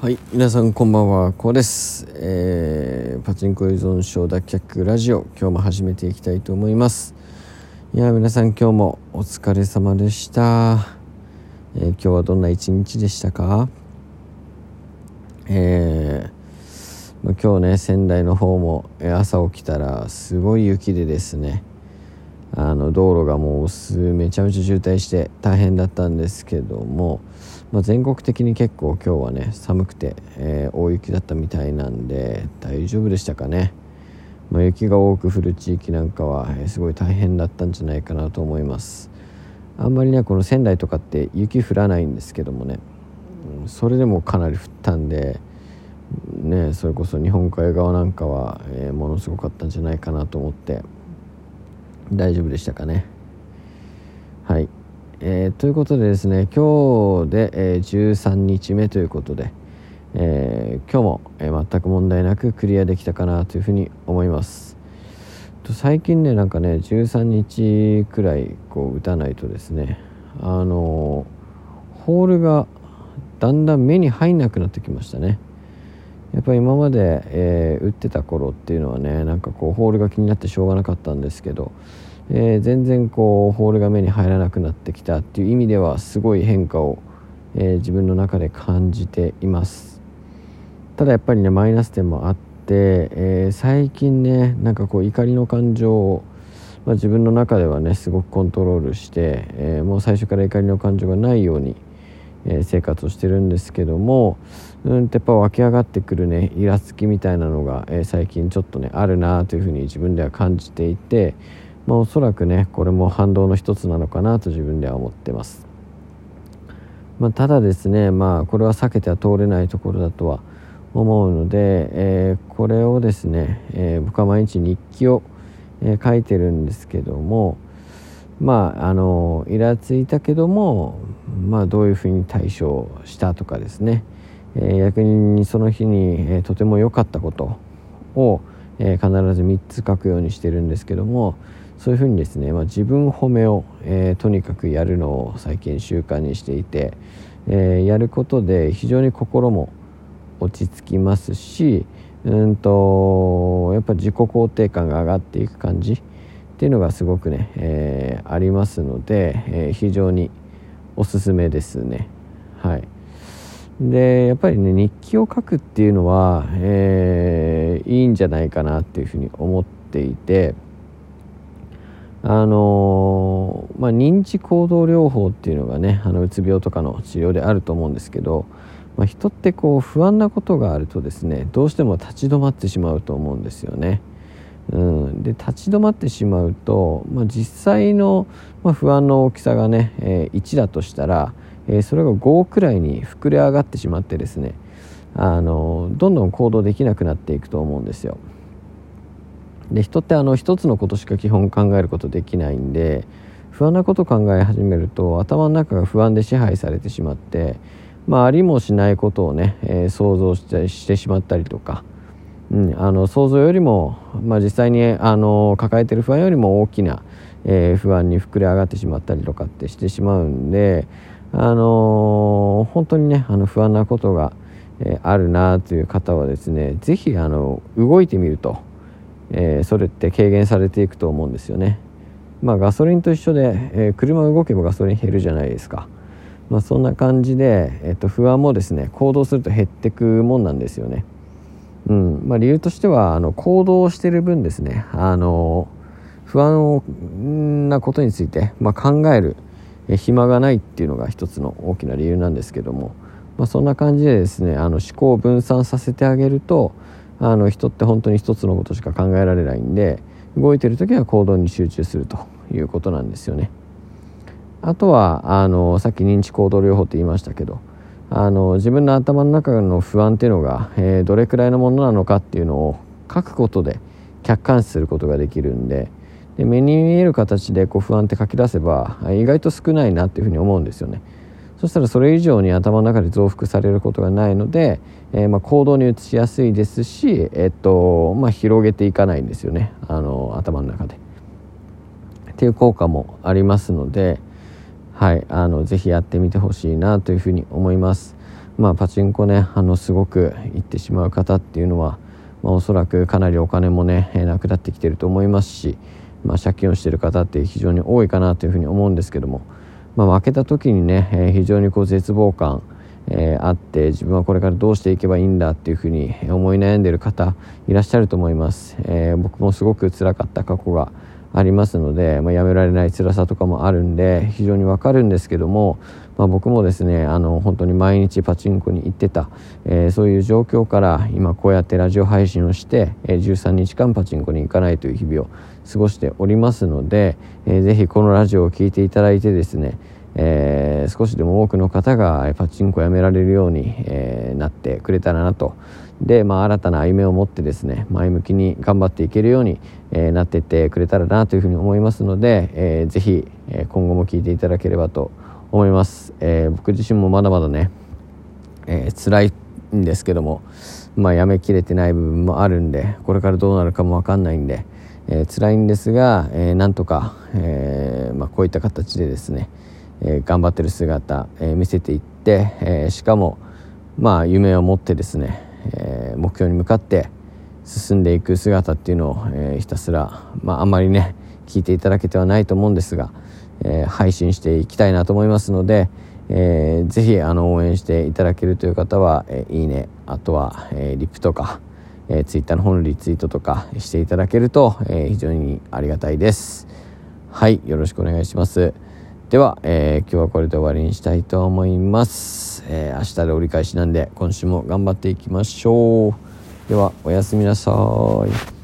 はい皆さんこんばんはこうです、えー、パチンコ依存症脱却ラジオ今日も始めていきたいと思います。いや皆さん今日もお疲れ様でした、えー、今日はどんな一日でしたか？えー、まあ、今日ね仙台の方も朝起きたらすごい雪でですね。の道路がもうめちゃめちゃ渋滞して大変だったんですけどもまあ、全国的に結構今日はね寒くて、えー、大雪だったみたいなんで大丈夫でしたかね、まあ、雪が多く降る地域なんかは、えー、すごい大変だったんじゃないかなと思います。あんまりねこの仙台とかって雪降らないんですけどもね、うん、それでもかなり降ったんでねそれこそ日本海側なんかは、えー、ものすごかったんじゃないかなと思って。大丈夫でしたかね？はい。えー、ということでですね今日で、えー、13日目ということで、えー、今日も、え全く問題なくクリアできたかなというふうに思います。最近ねなんかね13日くらいこう打たないとですねあのホールがだんだん目に入んなくなってきましたね。やっぱり今まで、え打ってた頃っていうのはねなんかこうホールが気になってしょうがなかったんですけどえー、全然こうホールが目に入らなくなってきたっていう意味ではすごい変化を、えー、自分の中で感じています。ただやっぱりねマイナス点もあって、え、最近ねなんかこう怒りの感情を、まあ、自分の中ではねすごくコントロールして、えもう最初から怒りの感情がないように、え生活をしてるんですけどもうんやっぱ湧き上がってくるねイラつきみたいなのが、え最近ちょっとねあるなというふうに自分では感じていてまあ、おそらくねこれも反動の一つなのかなと自分では思ってます、まあ、ただですねまあこれは避けては通れないところだとは思うので、えー、これをですね、えー、僕は毎日日記を、えー、書いてるんですけどもまああのイラついたけどもまあどういうふうに対処したとかですね、えー、逆にその日に、えー、とても良かったことを、えー、必ず3つ書くようにしてるんですけどもそういうふうにですね、まあ、自分褒めを、えー、とにかくやるのを最近習慣にしていて、えー、やることで非常に心も落ち着きますしうんとやっぱ自己肯定感が上がっていく感じっていうのがすごくね、えー、ありますので、え非常におすすめですね。はいでやっぱりね日記を書くっていうのは、えいいんじゃないかなっていうふうに思っていて。あのまあ、認知行動療法っていうのがねあのうつ病とかの治療であると思うんですけど、まあ、人ってこう不安なことがあるとですねどうしても立ち止まってしまうと思うんですよね。うん、で立ち止まってしまうと、まあ、実際の、まあ、不安の大きさがね、えー、1だとしたら、えー、それが5くらいに膨れ上がってしまってですねあのどんどん行動できなくなっていくと思うんですよ。で人ってあの一つのことしか基本考えることできないんで不安なこと考え始めると頭の中が不安で支配されてしまって、まあ、ありもしないことをね、えー、想像してしてしまったりとか、うん、あの想像よりも、まあ、実際にあの抱えてる不安よりも大きな、えー、不安に膨れ上がってしまったりとかってしてしまうんで、あのー、本当にねあの不安なことが、えー、あるなという方はですね是非動いてみると。え、それって軽減されていくと思うんですよね。まあ、ガソリンと一緒で、えー、車動けばガソリン減るじゃないですか。まあ、そんな感じで、えっと、不安もですね行動すると減ってくもんなんですよね。うん。まあ、理由としてはあの行動してる分ですね。あの不安なことについて、まあ、考える暇がないっていうのが一つの大きな理由なんですけども、まあ、そんな感じでですねあの思考を分散させてあげるとあの人って本当に一つのことしか考えられないんで動いてる時は行動に集中するということなんですよね。あとはあのさっき認知行動療法って言いましたけどあの自分の頭の中の不安っていうのが、えー、どれくらいのものなのかっていうのを書くことで客観視することができるんでで目に見える形でこう不安って書き出せば意外と少ないなっていうふうに思うんですよね。そしたらそれ以上に頭の中で増幅されることがないので、えー、ま行動に移しやすいですし、えっとまあ、広げていかないんですよねあの頭の中で。っていう効果もありますので、はい、あのぜひやってみてほしいなというふうに思います。まあ、パチンコねあのすごく行ってしまう方っていうのは、まあ、おそらくかなりお金もね、なくなってきてると思いますし、まあ、借金をしてる方って非常に多いかなというふうに思うんですけども、まあ、負けた時にね、え非常にこう絶望感えー、あって自分はこれからどうしていけばいいんだっていうふうに思い悩んでいる方いらっしゃると思います、えー、僕もすごく辛かった過去がありますので、まあ、やめられない辛さとかもあるんで非常にわかるんですけども、まあ、僕もですねあの本当に毎日パチンコに行ってた、えー、そういう状況から今こうやってラジオ配信をして、えー、13日間パチンコに行かないという日々を過ごしておりますので、えー、ぜひこのラジオを聴いていただいてですねえー、少しでも多くの方がパチンコをやめられるように、えー、なってくれたらなと。で、まあ、新たな歩みを持ってですね前向きに頑張っていけるように、えー、なっていってくれたらなというふうに思いますので、えー、ぜひ、え今後も聞いていただければと思います、え僕自身もまだまだね、えー、辛いんですけども、まあ、やめきれてない部分もあるんでこれからどうなるかも分かんないんで、えー、辛いんですが、え、なんとか、えまあ、こういった形でですねえ、頑張ってる姿、え、見せていって、え、しかもまあ夢を持ってですね、え目標に向かって進んでいく姿っていうのを、えひたすら、まあ、あんまりね聞いていただけてはないと思うんですが、え配信していきたいなと思いますので、えー、ぜひあの応援していただけるという方は、えいいねあとは、えリップとか、えー、ツイッターの方のリツイートとかしていただけると、え非常にありがたいです。はいよろしくお願いします。では、えー、今日はこれで終わりにしたいと思います、えー、明日で折り返しなんで今週も頑張っていきましょう。ではおやすみなさい。